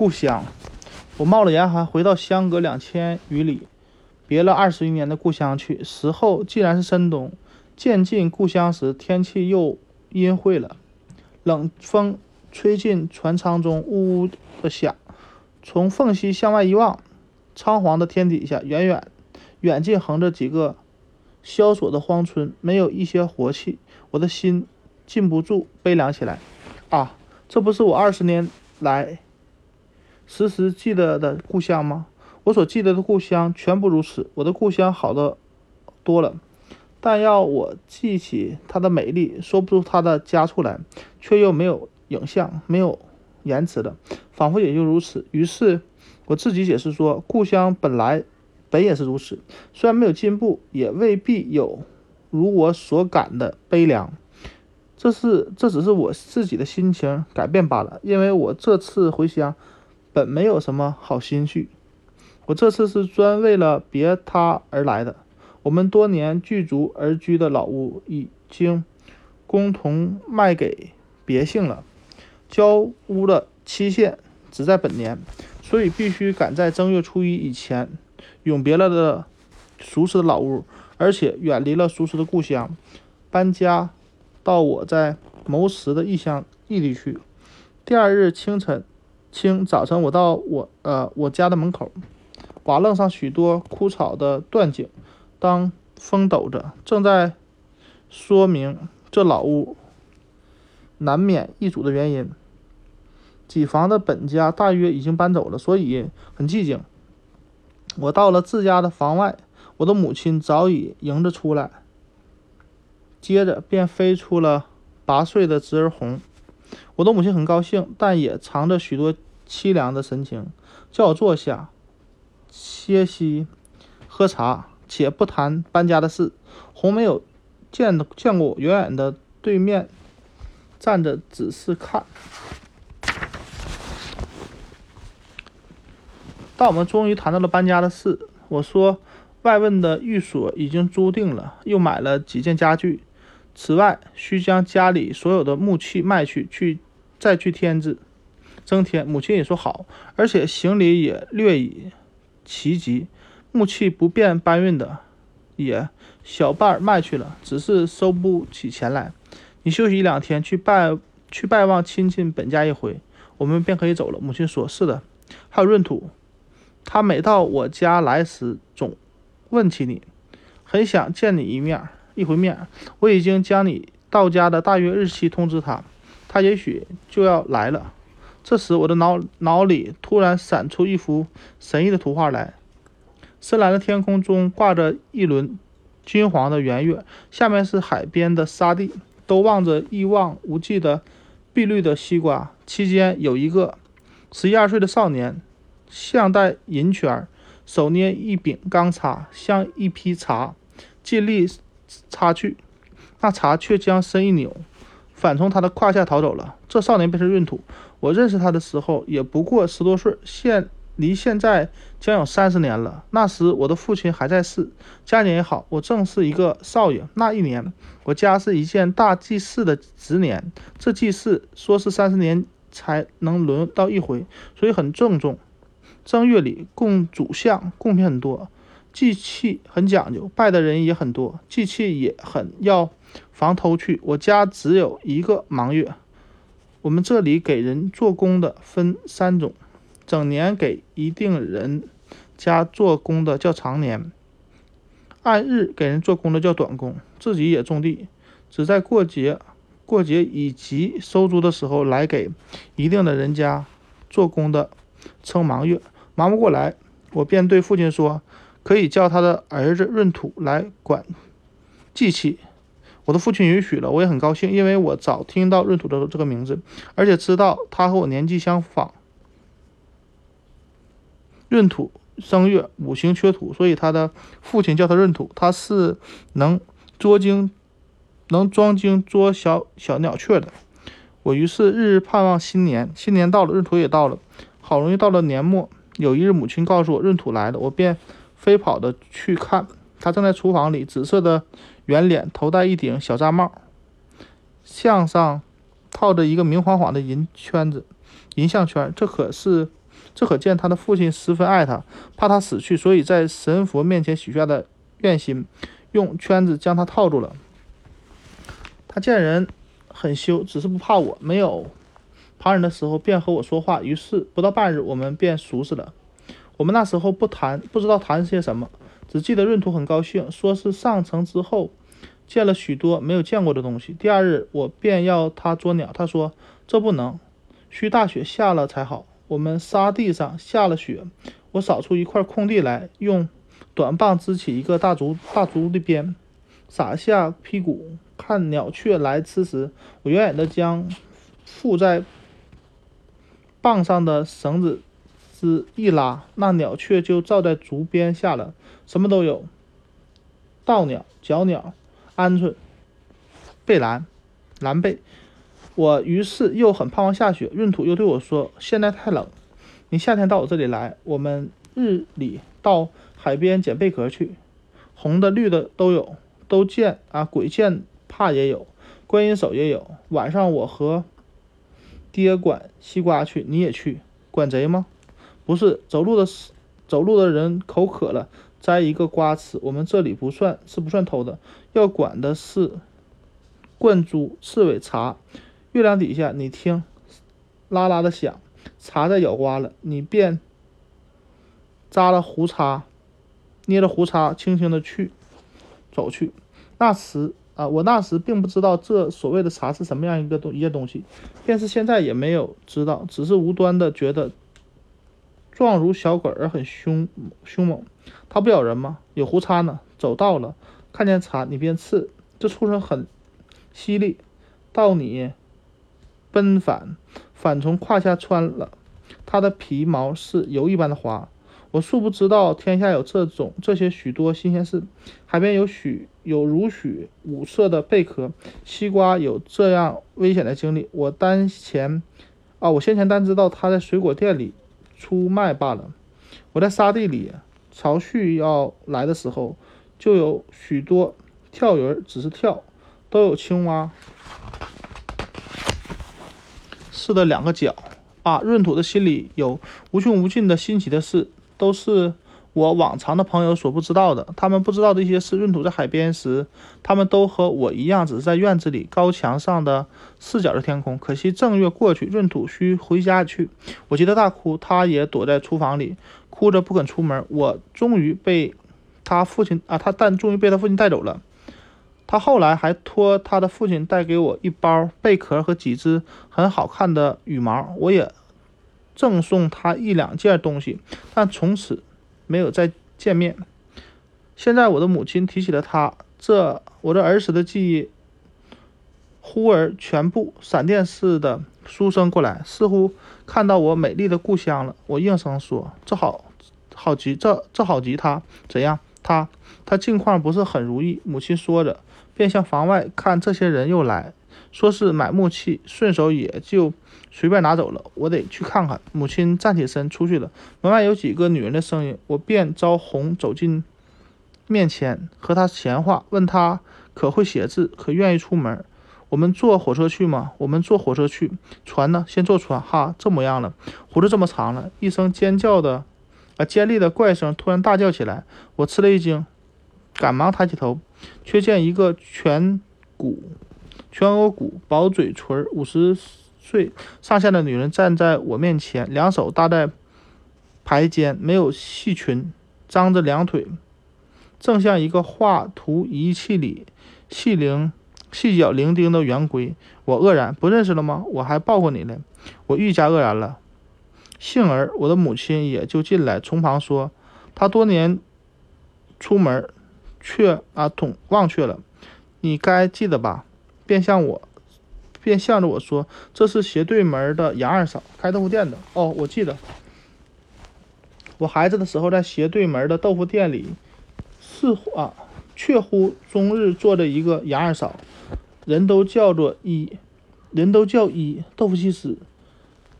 故乡。我冒了严寒回到相隔两千余里、别了二十余年的故乡去。时候既然是深冬，渐近故乡时，天气又阴晦了，冷风吹进船舱中，呜呜的响。从缝隙向外一望，苍黄的天底下，远远远近横着几个萧索的荒村，没有一些活气。我的心禁不住悲凉起来。啊，这不是我二十年来时时记得的故乡吗？我所记得的故乡全部如此。我的故乡好的多了，但要我记起它的美丽，说不出它的佳处来，却又没有影像，没有言辞的，仿佛也就如此。于是我自己解释说，故乡本来本也是如此，虽然没有进步，也未必有如我所感的悲凉。这是这只是我自己的心情改变罢了，因为我这次回乡本没有什么好心绪，我这次是专为了别他而来的。我们多年聚族而居的老屋已经共同卖给别姓了，交屋的期限只在本年，所以必须赶在正月初一以前永别了的熟识的老屋，而且远离了熟识的故乡，搬家。到我在谋食的异乡异地去。第二日清晨，清早晨，我到我呃我家的门口，瓦楞上许多枯草的断井，当风抖着，正在说明这老屋难免易主的原因。几房的本家大约已经搬走了，所以很寂静。我到了自家的房外，我的母亲早已迎着出来。接着便飞出了八岁的侄儿红，我的母亲很高兴，但也藏着许多凄凉的神情，叫我坐下歇息、喝茶，且不谈搬家的事。红没有见见过我，远远的对面站着，只是看。当我们终于谈到了搬家的事，我说外问的寓所已经租定了，又买了几件家具。此外，需将家里所有的木器卖去，去再去添置增添。母亲也说好，而且行李也略已齐集，木器不便搬运的也小半卖去了，只是收不起钱来。你休息一两天，去拜去拜望亲戚本家一回，我们便可以走了。母亲说：“是的。”还有闰土，他每到我家来时，总问起你，很想见你一面。一回面，我已经将你到家的大约日期通知他，他也许就要来了。这时，我的脑脑里突然闪出一幅神异的图画来：深蓝的天空中挂着一轮金黄的圆月，下面是海边的沙地，都望着一望无际的碧绿的西瓜。期间有一个十一二岁的少年，项戴银圈，手捏一柄钢叉，像一匹茶，尽力。擦去，那茶却将身一扭，反从他的胯下逃走了。这少年便是闰土。我认识他的时候也不过十多岁，现离现在将有三十年了。那时我的父亲还在世，家境也好，我正是一个少爷。那一年，我家是一件大祭祀的值年，这祭祀说是三十年才能轮到一回，所以很郑重。正月里供主像，贡品很多。祭器很讲究，拜的人也很多，祭器也很要防偷去。我家只有一个忙月，我们这里给人做工的分三种：整年给一定人家做工的叫长年，按日给人做工的叫短工。自己也种地，只在过节、过节以及收租的时候来给一定的人家做工的称忙月。忙不过来，我便对父亲说。可以叫他的儿子闰土来管祭器，我的父亲允许了，我也很高兴，因为我早听到闰土的这个名字，而且知道他和我年纪相仿。闰土生月五行缺土，所以他的父亲叫他闰土。他是能捉精、能装精捉小小鸟雀的。我于是日日盼望新年，新年到了，闰土也到了，好容易到了年末，有一日母亲告诉我闰土来了，我便。飞跑的去看，他正在厨房里，紫色的圆脸，头戴一顶小扎帽，项上套着一个明晃晃的银圈子，银项圈。这可是这可见他的父亲十分爱他，怕他死去，所以在神佛面前许下的愿心，用圈子将他套住了。他见人很羞，只是不怕我，没有旁人的时候便和我说话。于是不到半日，我们便熟识了。我们那时候不谈，不知道谈些什么，只记得闰土很高兴，说是上城之后见了许多没有见过的东西。第二日我便要他捉鸟，他说这不能，需大雪下了才好。我们沙地上下了雪，我扫出一块空地来，用短棒支起一个大竹大竹的边，撒下屁股。看鸟雀来吃时，我远远的将附在棒上的绳子枝一拉，那鸟雀就照在竹边下了，什么都有：盗鸟、角鸟、鹌鹑、贝兰、蓝贝。我于是又很盼望下雪。闰土又对我说：“现在太冷，你夏天到我这里来，我们日里到海边捡贝壳去，红的、绿的都有，都见啊，鬼见。”怕也有，观音手也有。晚上我和爹管西瓜去，你也去管贼吗？不是，走路的走路的人口渴了，摘一个瓜吃。我们这里不算是不算偷的，要管的是灌猪、刺猬、茶。月亮底下，你听，啦啦的响，茶在咬瓜了，你便扎了胡茬，捏着胡茬，轻轻的去走去。那时。啊，我那时并不知道这所谓的茶是什么样一个东一件东西，便是现在也没有知道，只是无端的觉得状如小鬼而很凶凶猛。它不咬人吗？有胡茬呢。走到了，看见茶你便刺。这畜生很犀利，到你奔返，反从胯下穿了。它的皮毛是油一般的滑。我素不知道天下有这种这些许多新鲜事，海边有许有如许五色的贝壳，西瓜有这样危险的经历。我单前啊，我先前单知道他在水果店里出卖罢了。我在沙地里，潮汛要来的时候，就有许多跳鱼，只是跳，都有青蛙似的两个脚啊。闰土的心里有无穷无尽的新奇的事。都是我往常的朋友所不知道的。他们不知道的一些事。闰土在海边时，他们都和我一样，只是在院子里高墙上的四角的天空。可惜正月过去，闰土需回家去，我急得大哭。他也躲在厨房里，哭着不肯出门。我终于被他父亲啊，他但终于被他父亲带走了。他后来还托他的父亲带给我一包贝壳和几只很好看的羽毛。我也。赠送他一两件东西，但从此没有再见面。现在我的母亲提起了他，这我的儿时的记忆忽而全部闪电似的书生过来，似乎看到我美丽的故乡了。我应声说：“这好好极，这这好极。”他怎样？他他境况不是很如意。母亲说着，便向房外看，这些人又来。说是买木器，顺手也就随便拿走了。我得去看看。母亲站起身出去了。门外有几个女人的声音，我便招红走进面前，和他闲话，问他可会写字，可愿意出门。我们坐火车去吗？我们坐火车去。船呢？先坐船。哈，这模样了，胡子这么长了。一声尖叫的，啊，尖利的怪声突然大叫起来，我吃了一惊，赶忙抬起头，却见一个颧骨。颧额骨、薄嘴唇、五十岁上下的女人站在我面前，两手搭在排间，没有细裙，张着两腿，正像一个画图仪器里细灵细脚伶仃的圆规。我愕然，不认识了吗？我还抱过你呢。我愈加愕然了。幸而我的母亲也就进来，从旁说：“她多年出门，却啊统忘却了，你该记得吧？”便向我，便向着我说：“这是斜对门的杨二嫂，开豆腐店的。哦，我记得，我孩子的时候在斜对门的豆腐店里，似乎啊，确乎终日坐着一个杨二嫂，人都叫做一，人都叫一豆腐西施，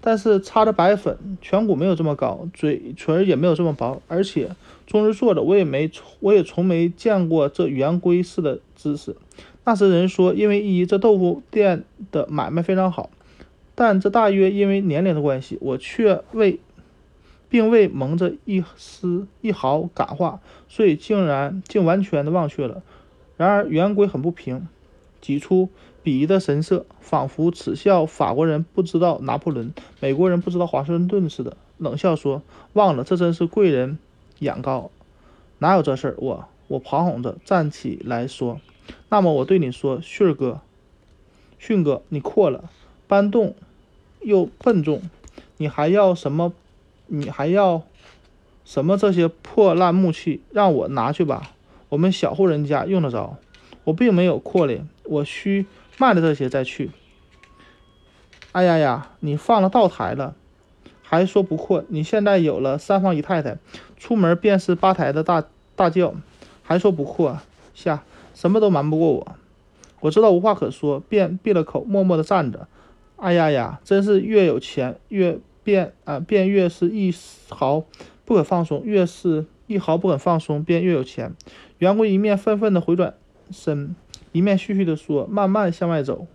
但是擦着白粉，颧骨没有这么高，嘴唇也没有这么薄，而且终日坐着，我也没，我也从没见过这圆规似的姿势。”那时人说，因为一这豆腐店的买卖非常好，但这大约因为年龄的关系，我却未并未蒙着一丝一毫感化，所以竟然竟完全的忘却了。然而圆规很不平，挤出鄙夷的神色，仿佛耻笑法国人不知道拿破仑，美国人不知道华盛顿似的，冷笑说：“忘了，这真是贵人眼高，哪有这事儿？”我我旁哄着站起来说：“那么我对你说，迅儿哥，迅哥，你阔了，搬动又笨重，你还要什么？你还要什么？这些破烂木器，让我拿去吧。”我们小户人家用得着，我并没有阔咧，我需卖了这些再去。哎呀呀，你放了道台了，还说不阔？你现在有了三房姨太太，出门便是吧台的大大轿，还说不阔？下什么都瞒不过我。我知道无话可说，便闭了口，默默地站着。哎呀呀，真是越有钱越便啊，便越是一毫不可放松，越是一毫不肯放松，便越有钱。员工一面愤愤地回转身，一面絮絮地说：“慢慢向外走，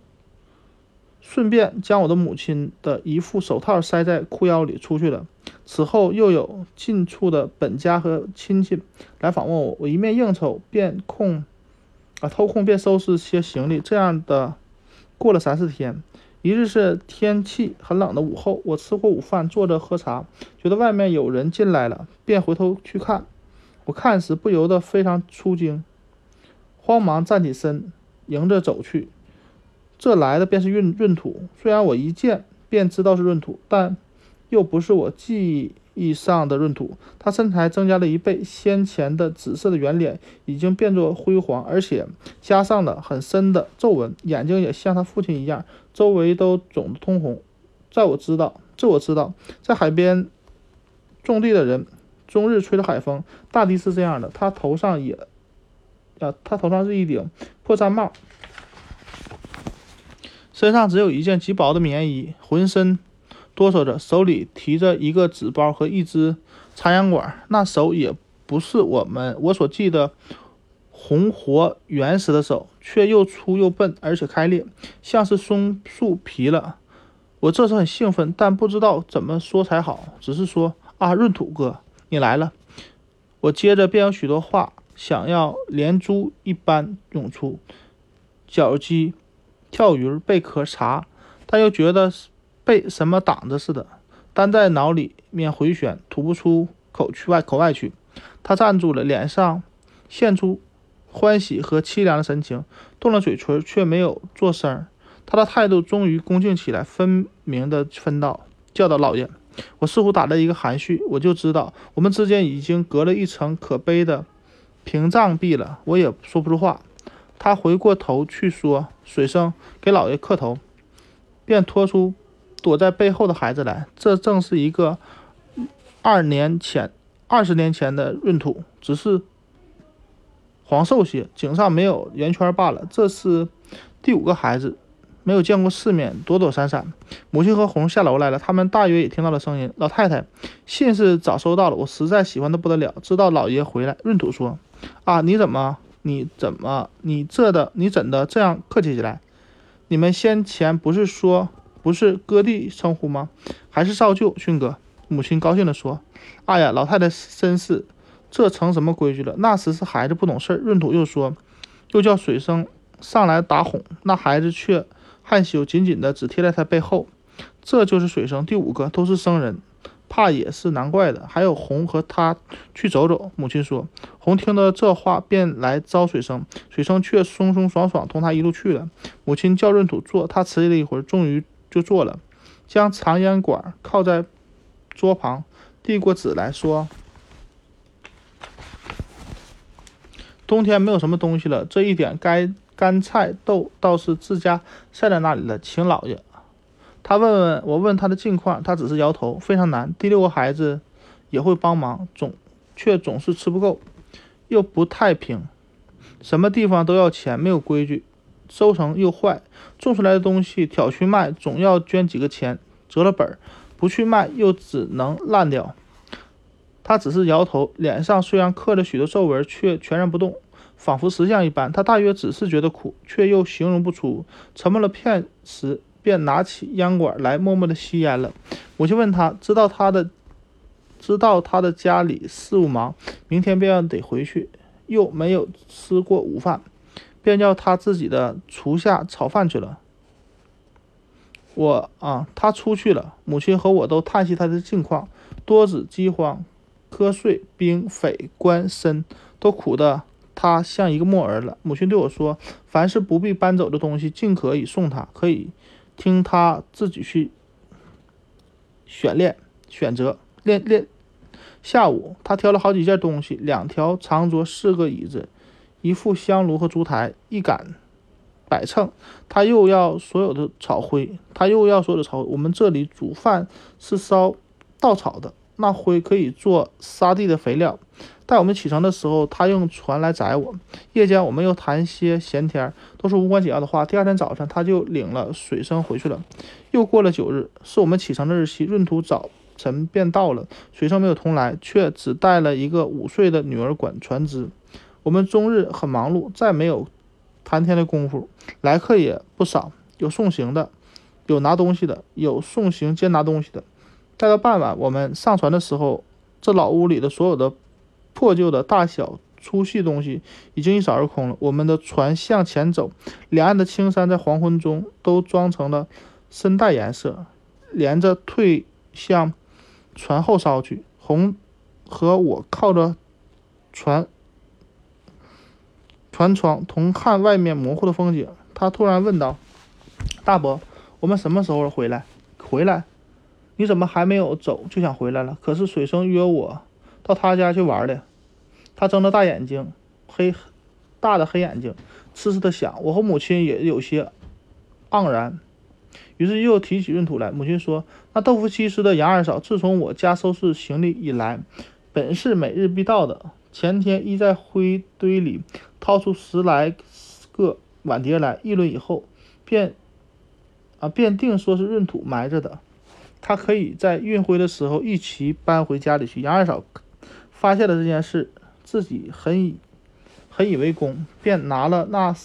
顺便将我的母亲的一副手套塞在裤腰里出去了。此后又有近处的本家和亲戚来访问我，我一面应酬，便空啊偷空便收拾些行李。这样的过了三四天，一日是天气很冷的午后，我吃过午饭，坐着喝茶，觉得外面有人进来了，便回头去看。”我看时不由得非常出惊，慌忙站起身，迎着走去。这来的便是闰闰土，虽然我一见便知道是闰土，但又不是我记忆以上的闰土。他身材增加了一倍，先前的紫色的圆脸已经变作灰黄，而且加上了很深的皱纹，眼睛也像他父亲一样，周围都肿得通红。在我知道，这我知道，在海边种地的人。终日吹着海风，大抵是这样的。他头上也，啊，他头上是一顶破毡帽，身上只有一件极薄的棉衣，浑身哆嗦着，手里提着一个纸包和一支插烟管。那手也不是我们我所记得红活原始的手，却又粗又笨，而且开裂，像是松树皮了。我这时很兴奋，但不知道怎么说才好，只是说啊，闰土哥。你来了，我接着便有许多话想要连珠一般涌出，脚鸡、跳鱼、贝壳、茶，但又觉得被什么挡着似的，单在脑里面回旋，吐不出口去外口外去。他站住了，脸上现出欢喜和凄凉的神情，动了嘴唇，却没有作声。他的态度终于恭敬起来，分明的分道，叫道：“老爷。”我似乎打了一个含蓄，我就知道我们之间已经隔了一层可悲的屏障壁了。我也说不出话。他回过头去说：“水生，给老爷磕头。”便拖出躲在背后的孩子来。这正是一个二年前、二十年前的闰土，只是黄瘦些，颈上没有圆圈罢了。这是第五个孩子。没有见过世面，躲躲闪闪。母亲和红下楼来了，他们大约也听到了声音。老太太，信是早收到了，我实在喜欢的不得了。知道老爷回来，闰土说：“啊，你怎么，你怎么，你这的，你怎的这样客气起来？你们先前不是说不是哥弟称呼吗？还是少舅迅哥？”母亲高兴地说：“哎呀，老太太真是，这成什么规矩了？那时是孩子不懂事儿。”闰土又说，又叫水生上来打哄，那孩子却。害羞，紧紧的只贴在他背后。这就是水生第五个，都是生人，怕也是难怪的。还有红和他去走走。母亲说，红听到这话便来招水生，水生却松松爽爽同他一路去了。母亲叫闰土坐，他迟疑了一会儿，终于就坐了，将长烟管靠在桌旁，递过纸来说：“冬天没有什么东西了，这一点该。”干菜豆倒是自家晒在那里了，请老爷。他问问我，问他的近况，他只是摇头，非常难。第六个孩子也会帮忙，总却总是吃不够，又不太平，什么地方都要钱，没有规矩，收成又坏，种出来的东西挑去卖，总要捐几个钱，折了本儿；不去卖，又只能烂掉。他只是摇头，脸上虽然刻了许多皱纹，却全然不动。仿佛石像一般，他大约只是觉得苦，却又形容不出。沉默了片时，便拿起烟管来，默默地吸烟了。母亲问他：“知道他的知道他的家里事务忙，明天便要得回去，又没有吃过午饭，便叫他自己的厨下炒饭去了。我啊，他出去了，母亲和我都叹息他的境况，多子饥荒，瞌睡，兵匪官绅都苦得他像一个木儿了。母亲对我说：“凡是不必搬走的东西，尽可以送他，可以听他自己去选练选择练练。”下午，他挑了好几件东西：两条长桌，四个椅子，一副香炉和烛台，一杆。摆秤，他又要所有的草灰，他又要所有的草。我们这里煮饭是烧稻草的，那灰可以做沙地的肥料。待我们启程的时候，他用船来载我。夜间，我们又谈些闲天，都是无关紧要的话。第二天早晨，他就领了水生回去了。又过了九日，是我们启程的日期。闰土早晨便到了，水生没有同来，却只带了一个五岁的女儿管船只。我们终日很忙碌，再没有。谈天的功夫，来客也不少，有送行的，有拿东西的，有送行兼拿东西的。待到傍晚，我们上船的时候，这老屋里的所有的破旧的大小粗细东西已经一扫而空了。我们的船向前走，两岸的青山在黄昏中都装成了深黛颜色，连着退向船后梢去。红和我靠着船。船窗同看外面模糊的风景，他突然问道：“大伯，我们什么时候回来？回来？你怎么还没有走就想回来了？可是水生约我到他家去玩的。”他睁着大眼睛，黑大的黑眼睛，痴痴的想。我和母亲也有些盎然，于是又提起闰土来。母亲说：“那豆腐西施的杨二嫂，自从我家收拾行李以来，本是每日必到的。前天一在灰堆里。”掏出十来个碗碟来议论以后，便啊便定说是闰土埋着的，他可以在运灰的时候一起搬回家里去。杨二嫂发现了这件事，自己很以很以为功，便拿了那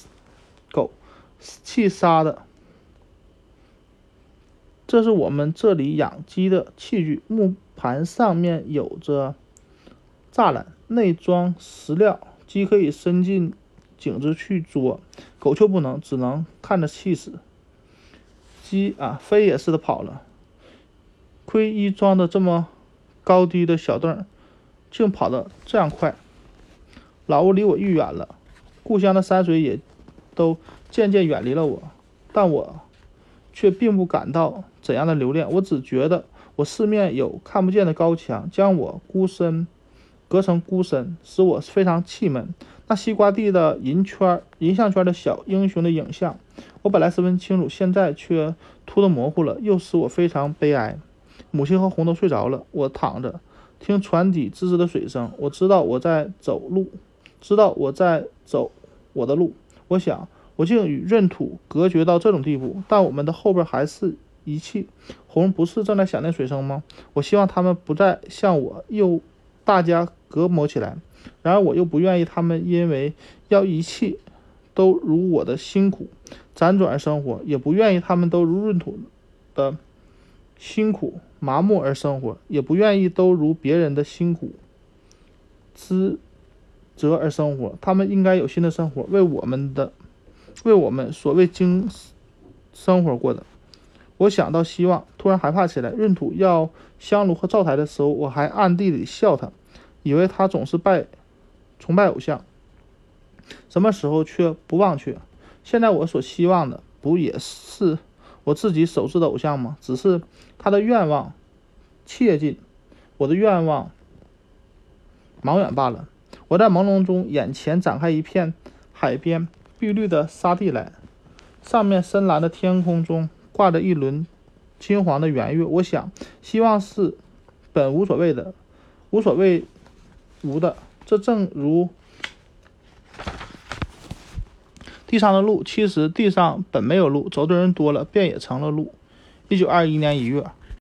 狗气杀的。这是我们这里养鸡的器具，木盘上面有着栅栏，内装石料。鸡可以伸进颈子去捉，狗却不能，只能看着气死。鸡啊，飞也似的跑了。亏一装的这么高低的小凳，竟跑得这样快。老屋离我愈远了，故乡的山水也都渐渐远离了我，但我却并不感到怎样的留恋。我只觉得我四面有看不见的高墙，将我孤身。隔成孤身，使我非常气闷。那西瓜地的银圈、银项圈的小英雄的影像，我本来十分清楚，现在却突的模糊了，又使我非常悲哀。母亲和红豆睡着了，我躺着听船底吱吱的水声。我知道我在走路，知道我在走我的路。我想，我竟与闰土隔绝到这种地步，但我们的后边还是一气。红不是正在想念水声吗？我希望他们不再像我，又大家。隔膜起来，然而我又不愿意他们因为要一切都如我的辛苦辗转而生活，也不愿意他们都如闰土的辛苦麻木而生活，也不愿意都如别人的辛苦资折而生活。他们应该有新的生活，为我们的，为我们所谓经生活过的。我想到希望，突然害怕起来。闰土要香炉和灶台的时候，我还暗地里笑他。以为他总是拜崇拜偶像，什么时候却不忘却？现在我所希望的，不也是我自己手制的偶像吗？只是他的愿望切近，我的愿望茫远罢了。我在朦胧中，眼前展开一片海边碧绿的沙地来，上面深蓝的天空中挂着一轮金黄的圆月。我想，希望是本无所谓的，无所谓。无的，这正如地上的路，其实地上本没有路，走的人多了，便也成了路。一九二一年一月。